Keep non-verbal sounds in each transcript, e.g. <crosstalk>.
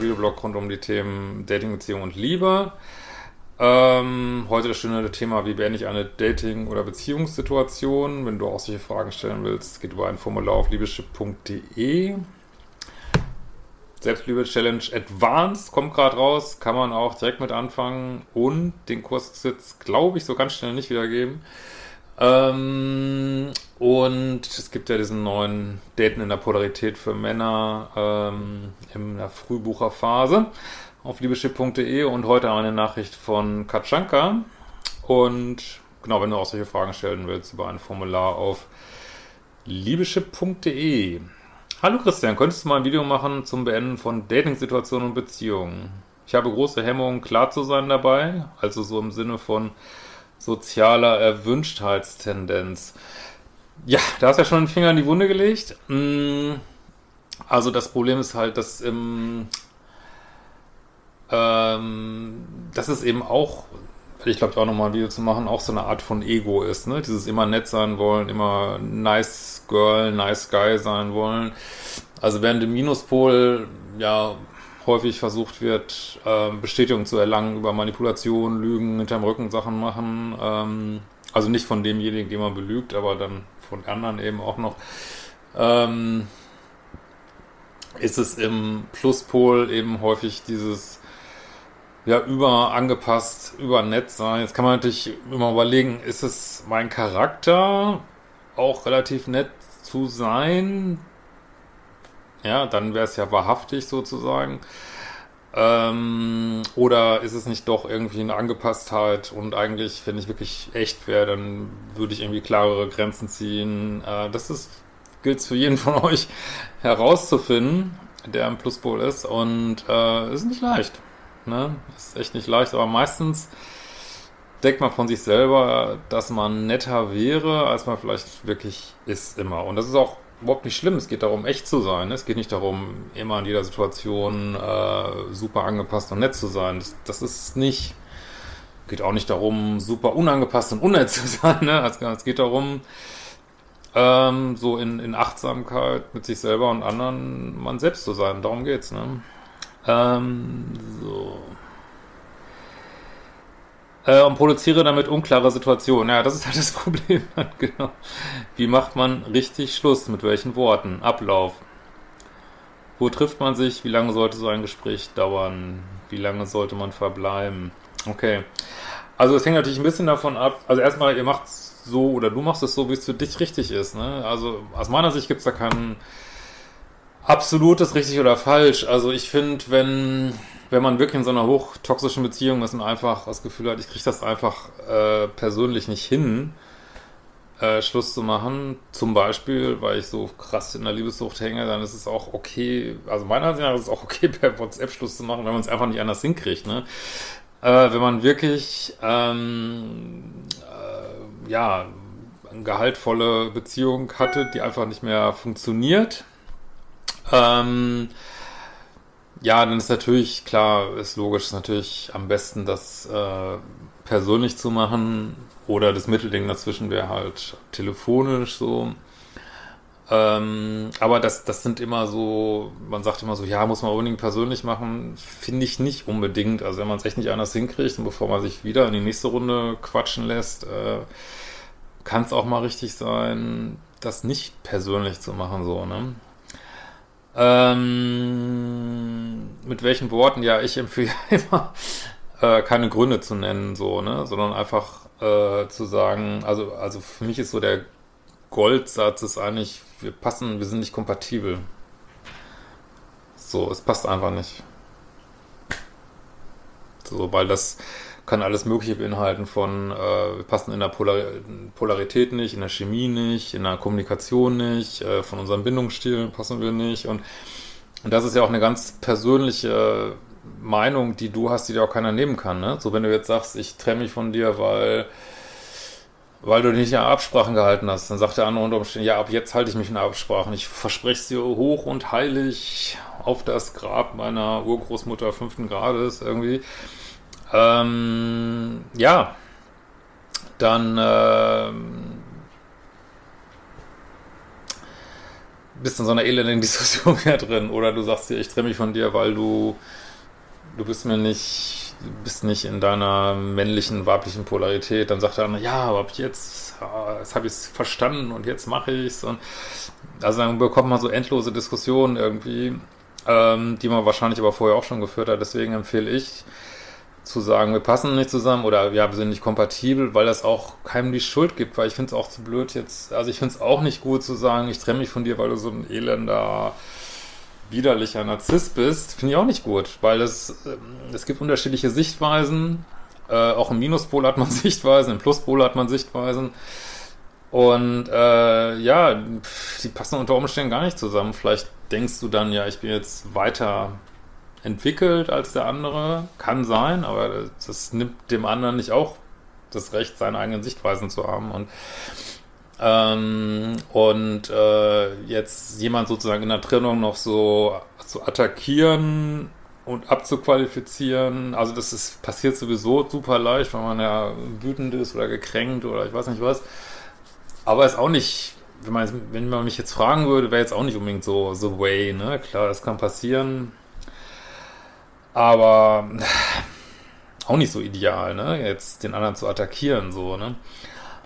Videoblog rund um die Themen Dating, Beziehung und Liebe. Ähm, heute das schöne Thema, wie beende ich eine Dating- oder Beziehungssituation? Wenn du auch solche Fragen stellen willst, geht über ein Formular auf liebeschip.de. Selbstliebe-Challenge Advanced kommt gerade raus, kann man auch direkt mit anfangen und den Kurs jetzt, glaube ich, so ganz schnell nicht wiedergeben. Ähm, und es gibt ja diesen neuen Daten in der Polarität für Männer ähm, in der Frühbucherphase auf liebeschip.de und heute eine Nachricht von Katschanka. Und genau, wenn du auch solche Fragen stellen willst, über ein Formular auf liebeschip.de. Hallo Christian, könntest du mal ein Video machen zum Beenden von Dating-Situationen und Beziehungen? Ich habe große Hemmungen, klar zu sein dabei, also so im Sinne von sozialer Erwünschtheitstendenz. Ja, da hast du ja schon den Finger in die Wunde gelegt. Mm, also das Problem ist halt, dass im ähm, dass es eben auch, ich glaube auch nochmal ein Video zu machen, auch so eine Art von Ego ist, ne? Dieses immer nett sein wollen, immer nice girl, nice guy sein wollen. Also während dem Minuspol ja häufig versucht wird, äh, Bestätigung zu erlangen über Manipulation, Lügen, hinterm Rücken Sachen machen. Ähm, also nicht von demjenigen, den man belügt, aber dann von anderen eben auch noch. Ähm, ist es im Pluspol eben häufig dieses ja, über angepasst, über nett sein. Jetzt kann man natürlich immer überlegen, ist es mein Charakter, auch relativ nett zu sein? Ja, dann wäre es ja wahrhaftig sozusagen. Ähm, oder ist es nicht doch irgendwie eine Angepasstheit und eigentlich, wenn ich wirklich echt wäre, dann würde ich irgendwie klarere Grenzen ziehen. Äh, das ist, gilt für jeden von euch herauszufinden, der im Pluspol ist und äh, ist nicht leicht. Ne? Ist echt nicht leicht, aber meistens denkt man von sich selber, dass man netter wäre, als man vielleicht wirklich ist immer. Und das ist auch überhaupt nicht schlimm. Es geht darum, echt zu sein. Es geht nicht darum, immer in jeder Situation äh, super angepasst und nett zu sein. Das, das ist nicht. Geht auch nicht darum, super unangepasst und unnett <laughs> zu sein. Ne? Es, es geht darum, ähm, so in, in Achtsamkeit mit sich selber und anderen man selbst zu sein. Darum geht's. Ne? Ähm, so. Äh, und produziere damit unklare Situationen. Ja, das ist halt das <laughs> Problem. genau. Wie macht man richtig Schluss? Mit welchen Worten? Ablauf. Wo trifft man sich? Wie lange sollte so ein Gespräch dauern? Wie lange sollte man verbleiben? Okay. Also es hängt natürlich ein bisschen davon ab. Also erstmal, ihr macht so oder du machst es so, wie es für dich richtig ist. Ne? Also aus meiner Sicht gibt es da keinen absolutes richtig oder falsch. Also ich finde, wenn, wenn man wirklich in so einer hochtoxischen Beziehung ist und einfach das Gefühl hat, ich kriege das einfach äh, persönlich nicht hin, äh, Schluss zu machen, zum Beispiel, weil ich so krass in der Liebessucht hänge, dann ist es auch okay, also meiner Ansicht nach ist es auch okay, <laughs> per WhatsApp Schluss zu machen, wenn man es einfach nicht anders hinkriegt, ne? Äh, wenn man wirklich, ähm, äh, ja, eine gehaltvolle Beziehung hatte, die einfach nicht mehr funktioniert, ähm, ja, dann ist natürlich, klar, ist logisch, ist natürlich am besten, das äh, persönlich zu machen oder das Mittelding dazwischen wäre halt telefonisch so. Ähm, aber das, das sind immer so, man sagt immer so, ja, muss man unbedingt persönlich machen, finde ich nicht unbedingt. Also wenn man es echt nicht anders hinkriegt und bevor man sich wieder in die nächste Runde quatschen lässt, äh, kann es auch mal richtig sein, das nicht persönlich zu machen, so, ne? Ähm, mit welchen Worten? Ja, ich empfehle <laughs> immer, äh, keine Gründe zu nennen, so, ne, sondern einfach äh, zu sagen, also, also für mich ist so der Goldsatz ist eigentlich, wir passen, wir sind nicht kompatibel. So, es passt einfach nicht. So, weil das kann alles Mögliche beinhalten von, äh, wir passen in der Polar Polarität nicht, in der Chemie nicht, in der Kommunikation nicht, äh, von unserem Bindungsstil passen wir nicht und, und das ist ja auch eine ganz persönliche Meinung, die du hast, die dir auch keiner nehmen kann, ne? So, wenn du jetzt sagst, ich trenne mich von dir, weil weil du nicht an Absprachen gehalten hast. Dann sagt der andere unter Umständen, ja, ab jetzt halte ich mich in Absprachen. Ich verspreche es dir hoch und heilig auf das Grab meiner Urgroßmutter fünften Grades irgendwie. Ähm, ja, dann ähm, bist in so einer elenden <laughs> Diskussion mehr drin. Oder du sagst dir, ich trenne mich von dir, weil du, du bist mir nicht, bist nicht in deiner männlichen, weiblichen Polarität. Dann sagt andere, ja, aber jetzt, jetzt habe ich es verstanden und jetzt mache ich es. Und also dann bekommt man so endlose Diskussionen irgendwie, ähm, die man wahrscheinlich aber vorher auch schon geführt hat. Deswegen empfehle ich, zu sagen, wir passen nicht zusammen oder ja, wir sind nicht kompatibel, weil das auch keinem die Schuld gibt, weil ich finde es auch zu blöd jetzt, also ich finde es auch nicht gut zu sagen, ich trenne mich von dir, weil du so ein elender, widerlicher Narzisst bist, finde ich auch nicht gut, weil es, ähm, es gibt unterschiedliche Sichtweisen, äh, auch im Minuspol hat man <laughs> Sichtweisen, im Pluspol hat man Sichtweisen und äh, ja, die passen unter Umständen gar nicht zusammen. Vielleicht denkst du dann, ja, ich bin jetzt weiter entwickelt als der andere. Kann sein, aber das nimmt dem anderen nicht auch das Recht, seine eigenen Sichtweisen zu haben. Und, ähm, und äh, jetzt jemand sozusagen in der Trennung noch so zu attackieren und abzuqualifizieren, also das ist, passiert sowieso super leicht, weil man ja wütend ist oder gekränkt oder ich weiß nicht was. Aber ist auch nicht, wenn man, wenn man mich jetzt fragen würde, wäre jetzt auch nicht unbedingt so, so way, ne? Klar, das kann passieren aber <sighs> auch nicht so ideal, ne? Jetzt den anderen zu attackieren, so, ne?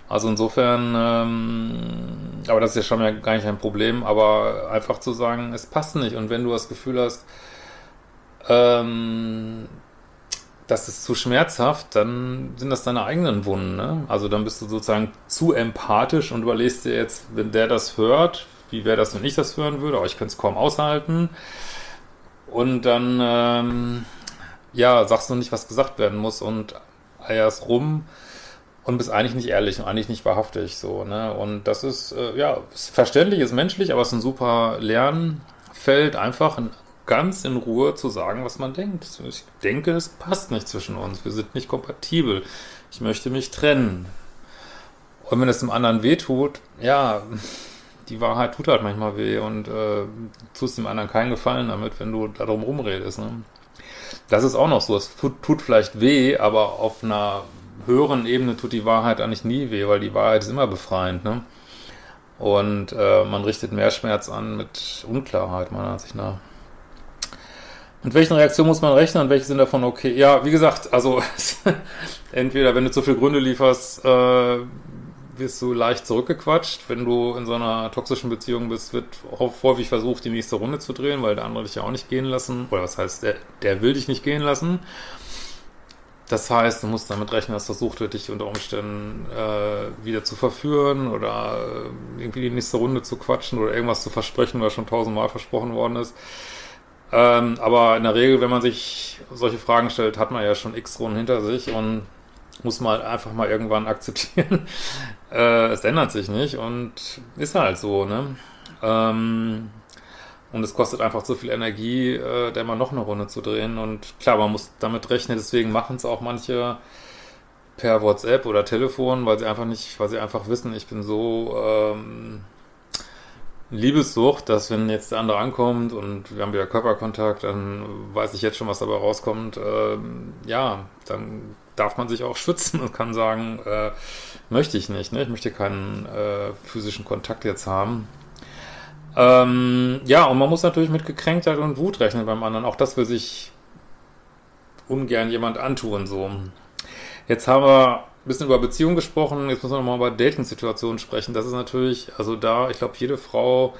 Also insofern, ähm, aber das ist ja schon mal gar nicht ein Problem, aber einfach zu sagen, es passt nicht. Und wenn du das Gefühl hast, ähm, das ist zu schmerzhaft, dann sind das deine eigenen Wunden. Ne? Also dann bist du sozusagen zu empathisch und überlegst dir jetzt, wenn der das hört, wie wäre das, wenn ich das hören würde? Aber ich könnte es kaum aushalten. Und dann, ähm, ja, sagst du nicht, was gesagt werden muss und eierst rum und bist eigentlich nicht ehrlich und eigentlich nicht wahrhaftig, so, ne? Und das ist, äh, ja, ist verständlich, ist menschlich, aber es ist ein super Lernfeld, einfach ganz in Ruhe zu sagen, was man denkt. Ich denke, es passt nicht zwischen uns. Wir sind nicht kompatibel. Ich möchte mich trennen. Und wenn es dem anderen wehtut, ja, die Wahrheit tut halt manchmal weh und äh, tust dem anderen keinen Gefallen damit, wenn du darum rumredest. Ne? Das ist auch noch so. Es tut, tut vielleicht weh, aber auf einer höheren Ebene tut die Wahrheit eigentlich nie weh, weil die Wahrheit ist immer befreiend. Ne? Und äh, man richtet mehr Schmerz an mit Unklarheit, meiner Ansicht nach. Mit welchen Reaktionen muss man rechnen und welche sind davon okay? Ja, wie gesagt, also <laughs> entweder wenn du zu viele Gründe lieferst, äh, wirst du leicht zurückgequatscht. Wenn du in so einer toxischen Beziehung bist, wird häufig versucht, die nächste Runde zu drehen, weil der andere dich ja auch nicht gehen lassen. Oder was heißt, der, der will dich nicht gehen lassen. Das heißt, du musst damit rechnen, dass versucht wird, dich unter Umständen äh, wieder zu verführen oder äh, irgendwie die nächste Runde zu quatschen oder irgendwas zu versprechen, was schon tausendmal versprochen worden ist. Ähm, aber in der Regel, wenn man sich solche Fragen stellt, hat man ja schon x Runden hinter sich und muss man einfach mal irgendwann akzeptieren. Äh, es ändert sich nicht und ist halt so, ne? Ähm, und es kostet einfach zu viel Energie, äh, da immer noch eine Runde zu drehen. Und klar, man muss damit rechnen, deswegen machen es auch manche per WhatsApp oder Telefon, weil sie einfach nicht, weil sie einfach wissen, ich bin so ähm, Liebessucht, dass wenn jetzt der andere ankommt und wir haben wieder Körperkontakt, dann weiß ich jetzt schon, was dabei rauskommt. Ähm, ja, dann darf man sich auch <laughs> schützen und kann sagen, äh, möchte ich nicht, ne? ich möchte keinen äh, physischen Kontakt jetzt haben. Ähm, ja, und man muss natürlich mit Gekränktheit und Wut rechnen beim anderen. Auch das will sich ungern jemand antun, so. Jetzt haben wir ein bisschen über Beziehungen gesprochen, jetzt müssen wir nochmal über Dating-Situationen sprechen. Das ist natürlich, also da, ich glaube, jede Frau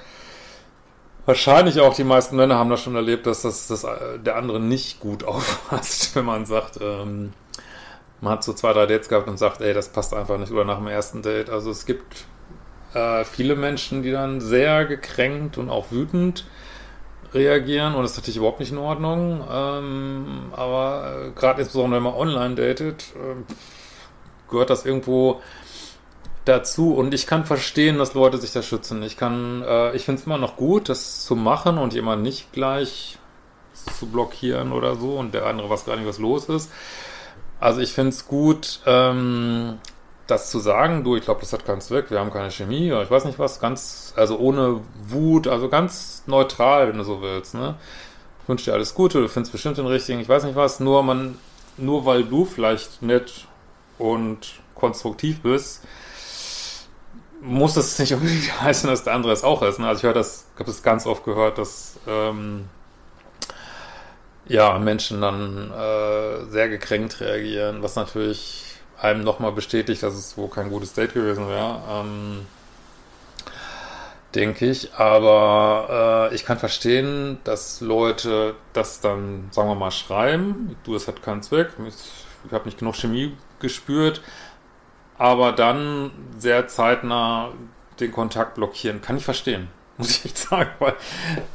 wahrscheinlich auch die meisten Männer haben das schon erlebt, dass das, das äh, der andere nicht gut <laughs> auffasst, wenn man sagt, ähm, man hat so zwei, drei Dates gehabt und sagt, ey, das passt einfach nicht oder nach dem ersten Date. Also es gibt äh, viele Menschen, die dann sehr gekränkt und auch wütend reagieren und das ist natürlich überhaupt nicht in Ordnung. Ähm, aber äh, gerade insbesondere, wenn man online datet, äh, gehört das irgendwo dazu und ich kann verstehen, dass Leute sich da schützen. Ich kann, äh, ich finde es immer noch gut, das zu machen und jemanden nicht gleich zu blockieren oder so und der andere weiß gar nicht, was los ist. Also ich finde es gut, ähm, das zu sagen, du, ich glaube, das hat keinen Zweck, wir haben keine Chemie oder ich weiß nicht was, ganz, also ohne Wut, also ganz neutral, wenn du so willst, ne? Ich wünsche dir alles Gute, du findest bestimmt den richtigen, ich weiß nicht was, nur man, nur weil du vielleicht nett und konstruktiv bist, muss es nicht unbedingt <laughs> heißen, dass der andere es auch ist. Ne? Also ich höre das, habe das ganz oft gehört, dass ähm, ja Menschen dann äh, sehr gekränkt reagieren, was natürlich einem nochmal bestätigt, dass es wohl kein gutes Date gewesen wäre. Ähm, denke ich. Aber äh, ich kann verstehen, dass Leute das dann, sagen wir mal, schreiben. Du, es hat keinen Zweck. Ich habe nicht genug Chemie gespürt aber dann sehr zeitnah den Kontakt blockieren. Kann ich verstehen, muss ich echt sagen, weil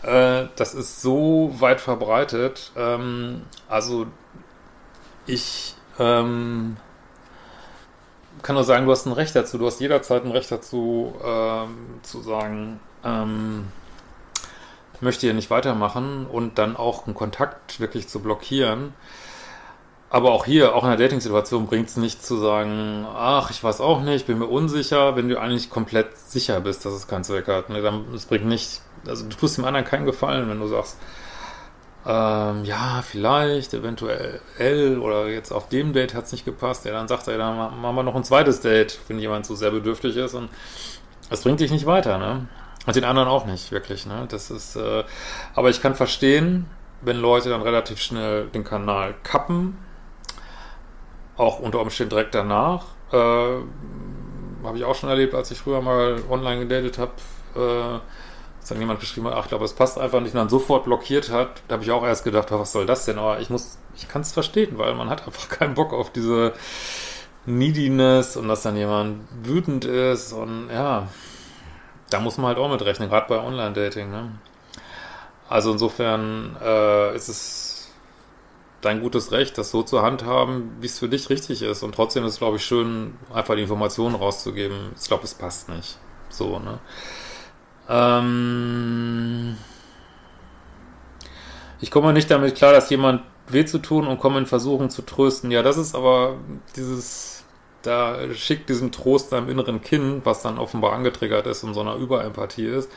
äh, das ist so weit verbreitet. Ähm, also ich ähm, kann nur sagen, du hast ein Recht dazu, du hast jederzeit ein Recht dazu, ähm, zu sagen, ähm, möchte hier nicht weitermachen und dann auch einen Kontakt wirklich zu blockieren. Aber auch hier, auch in der Dating-Situation bringt es nicht zu sagen, ach, ich weiß auch nicht, bin mir unsicher, wenn du eigentlich komplett sicher bist, dass es keinen Zweck hat. Ne? Dann, es bringt nicht, also du tust dem anderen keinen Gefallen, wenn du sagst, ähm, ja, vielleicht, eventuell, oder jetzt auf dem Date hat es nicht gepasst, ja, dann sagt er, dann machen wir noch ein zweites Date, wenn jemand so sehr bedürftig ist und das bringt dich nicht weiter, ne? Und den anderen auch nicht, wirklich, ne? Das ist, äh, aber ich kann verstehen, wenn Leute dann relativ schnell den Kanal kappen, auch unter Umständen direkt danach. Äh, habe ich auch schon erlebt, als ich früher mal online gedatet habe, äh, dass dann jemand geschrieben hat, ach, ich glaube, es passt einfach nicht und dann sofort blockiert hat. Da habe ich auch erst gedacht, was soll das denn? Aber ich muss, ich kann es verstehen, weil man hat einfach <laughs> keinen Bock auf diese Neediness und dass dann jemand wütend ist und ja, da muss man halt auch mit rechnen, gerade bei Online-Dating. Ne? Also insofern äh, ist es dein gutes Recht, das so zu handhaben, wie es für dich richtig ist. Und trotzdem ist es, glaube ich, schön, einfach die Informationen rauszugeben. Ich glaube, es passt nicht. So, ne? Ähm ich komme nicht damit klar, dass jemand weh zu tun und komme in Versuchen zu trösten. Ja, das ist aber dieses, da schickt diesen Trost deinem inneren Kind, was dann offenbar angetriggert ist und so einer Überempathie ist.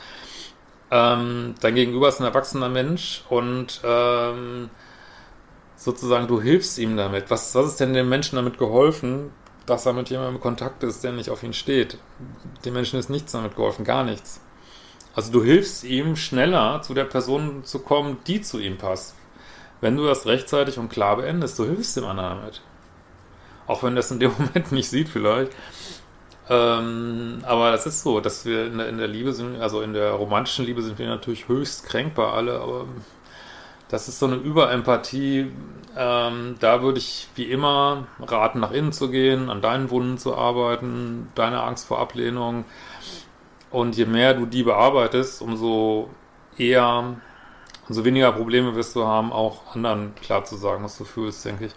Ähm, dein Gegenüber ist ein erwachsener Mensch und ähm, sozusagen, du hilfst ihm damit. Was, was ist denn dem Menschen damit geholfen, dass er mit jemandem in Kontakt ist, der nicht auf ihn steht? Dem Menschen ist nichts damit geholfen, gar nichts. Also du hilfst ihm schneller zu der Person zu kommen, die zu ihm passt. Wenn du das rechtzeitig und klar beendest, du hilfst dem anderen damit. Auch wenn das in dem <laughs> Moment nicht sieht vielleicht. Ähm, aber das ist so, dass wir in der, in der Liebe sind, also in der romantischen Liebe sind wir natürlich höchst kränkbar alle, aber das ist so eine Überempathie. Ähm, da würde ich wie immer raten, nach innen zu gehen, an deinen Wunden zu arbeiten, deine Angst vor Ablehnung. Und je mehr du die bearbeitest, umso eher, umso weniger Probleme wirst du haben, auch anderen klar zu sagen, was du fühlst, denke ich.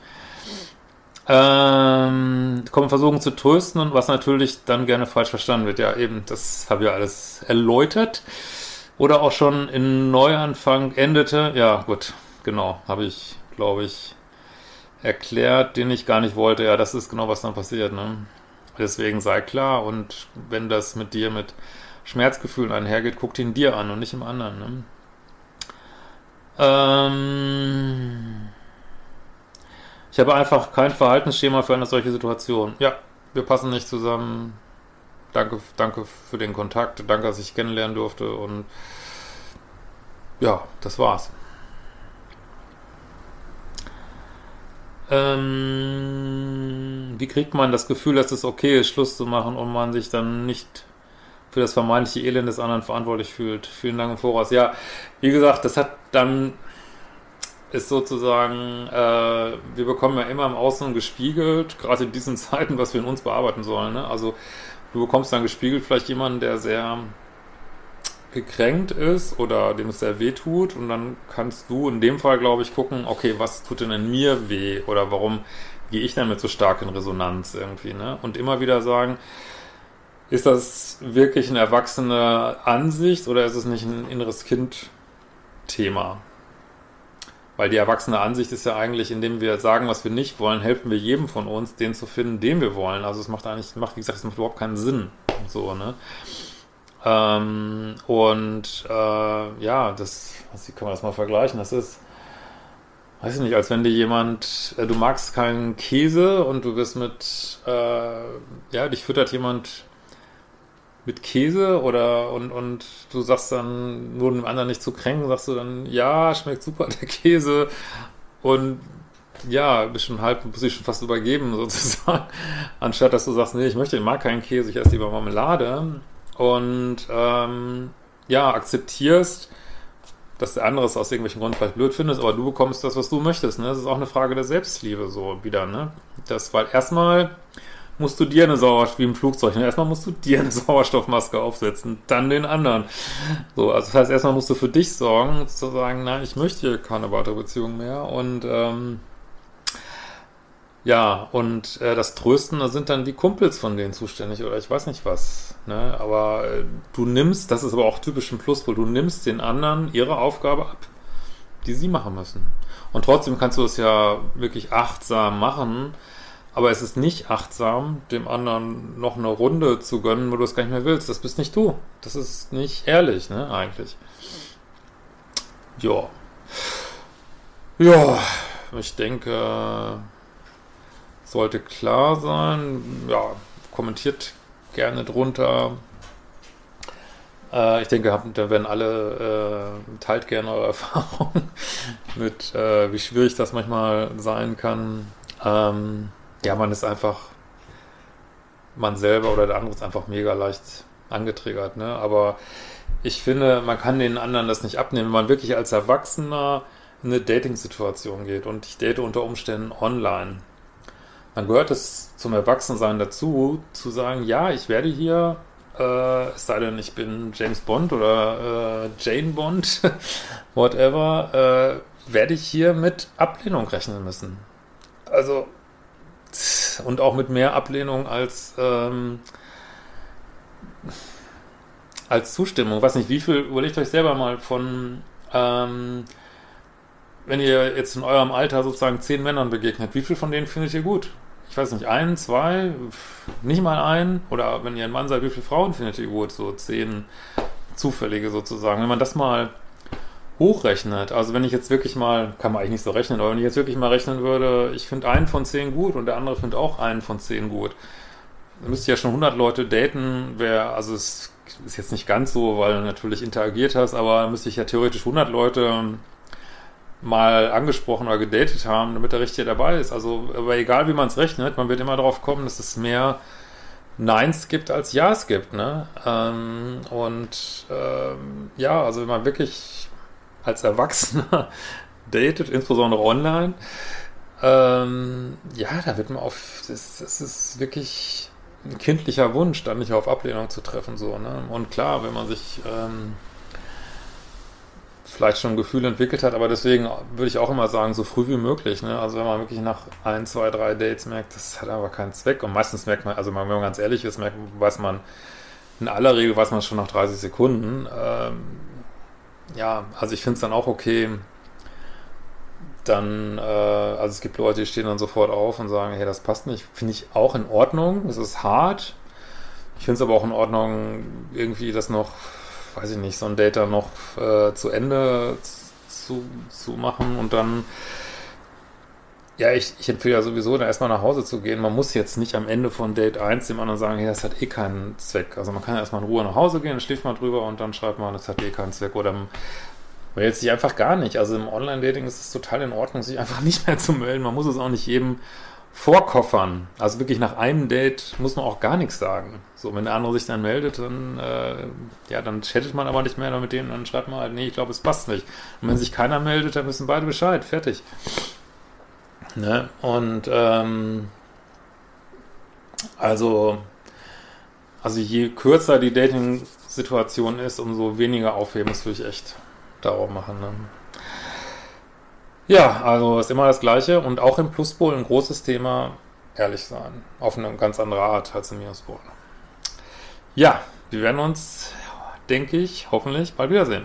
Ähm, kommen versuchen zu trösten und was natürlich dann gerne falsch verstanden wird. Ja, eben, das habe ich ja alles erläutert oder auch schon in Neuanfang endete. Ja, gut, genau, habe ich, glaube ich, erklärt, den ich gar nicht wollte. Ja, das ist genau, was dann passiert. Ne? Deswegen sei klar und wenn das mit dir mit Schmerzgefühlen einhergeht, guck ihn dir an und nicht im anderen. Ne? Ähm ich habe einfach kein Verhaltensschema für eine solche Situation. Ja, wir passen nicht zusammen danke, danke für den Kontakt, danke, dass ich kennenlernen durfte und ja, das war's. Ähm, wie kriegt man das Gefühl, dass es okay ist, Schluss zu machen und man sich dann nicht für das vermeintliche Elend des anderen verantwortlich fühlt. Vielen Dank im Voraus. Ja, wie gesagt, das hat dann ist sozusagen, äh, wir bekommen ja immer im Außen gespiegelt, gerade in diesen <laughs> Zeiten, was wir in uns bearbeiten sollen. Ne? Also du bekommst dann gespiegelt vielleicht jemanden, der sehr gekränkt ist oder dem es sehr weh tut und dann kannst du in dem Fall, glaube ich, gucken, okay, was tut denn in mir weh oder warum gehe ich damit so stark in Resonanz irgendwie, ne? Und immer wieder sagen, ist das wirklich eine erwachsene Ansicht oder ist es nicht ein inneres Kind-Thema? Weil die erwachsene Ansicht ist ja eigentlich, indem wir sagen, was wir nicht wollen, helfen wir jedem von uns, den zu finden, den wir wollen. Also es macht eigentlich, macht, wie gesagt, es macht überhaupt keinen Sinn. So, ne? Ähm, und äh, ja, das, wie kann man das mal vergleichen? Das ist, weiß ich nicht, als wenn dir jemand, äh, du magst keinen Käse und du bist mit, äh, ja, dich füttert jemand mit Käse oder und, und du sagst dann, nur dem anderen nicht zu kränken, sagst du dann, ja, schmeckt super <laughs> der Käse und ja, bist schon halb, muss ich schon fast übergeben <laughs> sozusagen, anstatt dass du sagst, nee, ich möchte, ich mag keinen Käse, ich esse lieber Marmelade und ähm, ja, akzeptierst, dass der andere es aus irgendwelchen Gründen vielleicht blöd findet, aber du bekommst das, was du möchtest. Ne? Das ist auch eine Frage der Selbstliebe so wieder. Ne? Das, weil erstmal musst du dir eine Sauerstoff, wie im Flugzeug, ne? erstmal musst du dir eine Sauerstoffmaske aufsetzen, dann den anderen. So, also das heißt, erstmal musst du für dich sorgen, zu sagen, nein, ich möchte keine weitere Beziehung mehr und ähm, ja, und äh, das Trösten, da sind dann die Kumpels von denen zuständig oder ich weiß nicht was. Ne? Aber äh, du nimmst, das ist aber auch typisch ein Pluspol, du nimmst den anderen ihre Aufgabe ab, die sie machen müssen. Und trotzdem kannst du es ja wirklich achtsam machen, aber es ist nicht achtsam, dem anderen noch eine Runde zu gönnen, wo du es gar nicht mehr willst. Das bist nicht du. Das ist nicht ehrlich, ne, eigentlich. Ja. Ja, ich denke sollte klar sein. Ja, kommentiert gerne drunter. Äh, ich denke, da werden alle, äh, teilt gerne eure <laughs> Erfahrungen mit, äh, wie schwierig das manchmal sein kann. Ähm, ja, man ist einfach, man selber oder der andere ist einfach mega leicht angetriggert, ne? Aber ich finde, man kann den anderen das nicht abnehmen, wenn man wirklich als Erwachsener in eine Dating-Situation geht und ich date unter Umständen online dann gehört es zum Erwachsensein dazu, zu sagen, ja, ich werde hier, äh, es sei denn, ich bin James Bond oder äh, Jane Bond, <laughs> whatever, äh, werde ich hier mit Ablehnung rechnen müssen. Also, und auch mit mehr Ablehnung als, ähm, als Zustimmung. Weiß nicht, wie viel, überlegt euch selber mal von, ähm, wenn ihr jetzt in eurem Alter sozusagen zehn Männern begegnet, wie viel von denen findet ihr gut? ich weiß nicht, ein, zwei, nicht mal ein, oder wenn ihr ein Mann seid, wie viele Frauen findet ihr gut? So zehn zufällige sozusagen. Wenn man das mal hochrechnet, also wenn ich jetzt wirklich mal, kann man eigentlich nicht so rechnen, aber wenn ich jetzt wirklich mal rechnen würde, ich finde einen von zehn gut und der andere findet auch einen von zehn gut, dann müsste ja schon 100 Leute daten, wer, also es ist jetzt nicht ganz so, weil du natürlich interagiert hast, aber müsste ich ja theoretisch 100 Leute mal angesprochen oder gedatet haben, damit der Richtige dabei ist. Also, aber egal wie man es rechnet, man wird immer darauf kommen, dass es mehr Neins gibt als Ja's gibt, ne? Ähm, und ähm, ja, also wenn man wirklich als Erwachsener <laughs> datet, insbesondere online, ähm, ja, da wird man auf, das, das ist wirklich ein kindlicher Wunsch, dann nicht auf Ablehnung zu treffen, so, ne? Und klar, wenn man sich ähm, vielleicht schon ein Gefühl entwickelt hat, aber deswegen würde ich auch immer sagen, so früh wie möglich. Ne? Also wenn man wirklich nach ein, zwei, drei Dates merkt, das hat aber keinen Zweck. Und meistens merkt man, also wenn man ganz ehrlich ist, merkt, weiß man, in aller Regel weiß man schon nach 30 Sekunden. Ähm, ja, also ich finde es dann auch okay, dann, äh, also es gibt Leute, die stehen dann sofort auf und sagen, hey, das passt nicht. Finde ich auch in Ordnung. Es ist hart. Ich finde es aber auch in Ordnung, irgendwie das noch weiß ich nicht, so ein Date dann noch äh, zu Ende zu, zu machen und dann ja, ich, ich empfehle ja sowieso, da erstmal nach Hause zu gehen. Man muss jetzt nicht am Ende von Date 1 dem anderen sagen, hey, das hat eh keinen Zweck. Also man kann ja erstmal in Ruhe nach Hause gehen, schläft mal drüber und dann schreibt man, das hat eh keinen Zweck. Oder man meldet sich einfach gar nicht. Also im Online-Dating ist es total in Ordnung, sich einfach <laughs> nicht mehr zu melden. Man muss es auch nicht jedem vorkoffern. Also wirklich nach einem Date muss man auch gar nichts sagen. So, wenn der andere sich dann meldet, dann, äh, ja, dann chattet man aber nicht mehr mit denen, dann schreibt man halt, nee, ich glaube, es passt nicht. Und wenn sich keiner meldet, dann müssen beide Bescheid. Fertig. Ne? Und, ähm, also, also je kürzer die Dating-Situation ist, umso weniger aufheben, würde ich echt darauf machen. Ne? Ja, also ist immer das Gleiche und auch im Pluspol ein großes Thema, ehrlich sein. Auf eine ganz andere Art als im Minuspol. Ja, wir werden uns, denke ich, hoffentlich bald wiedersehen.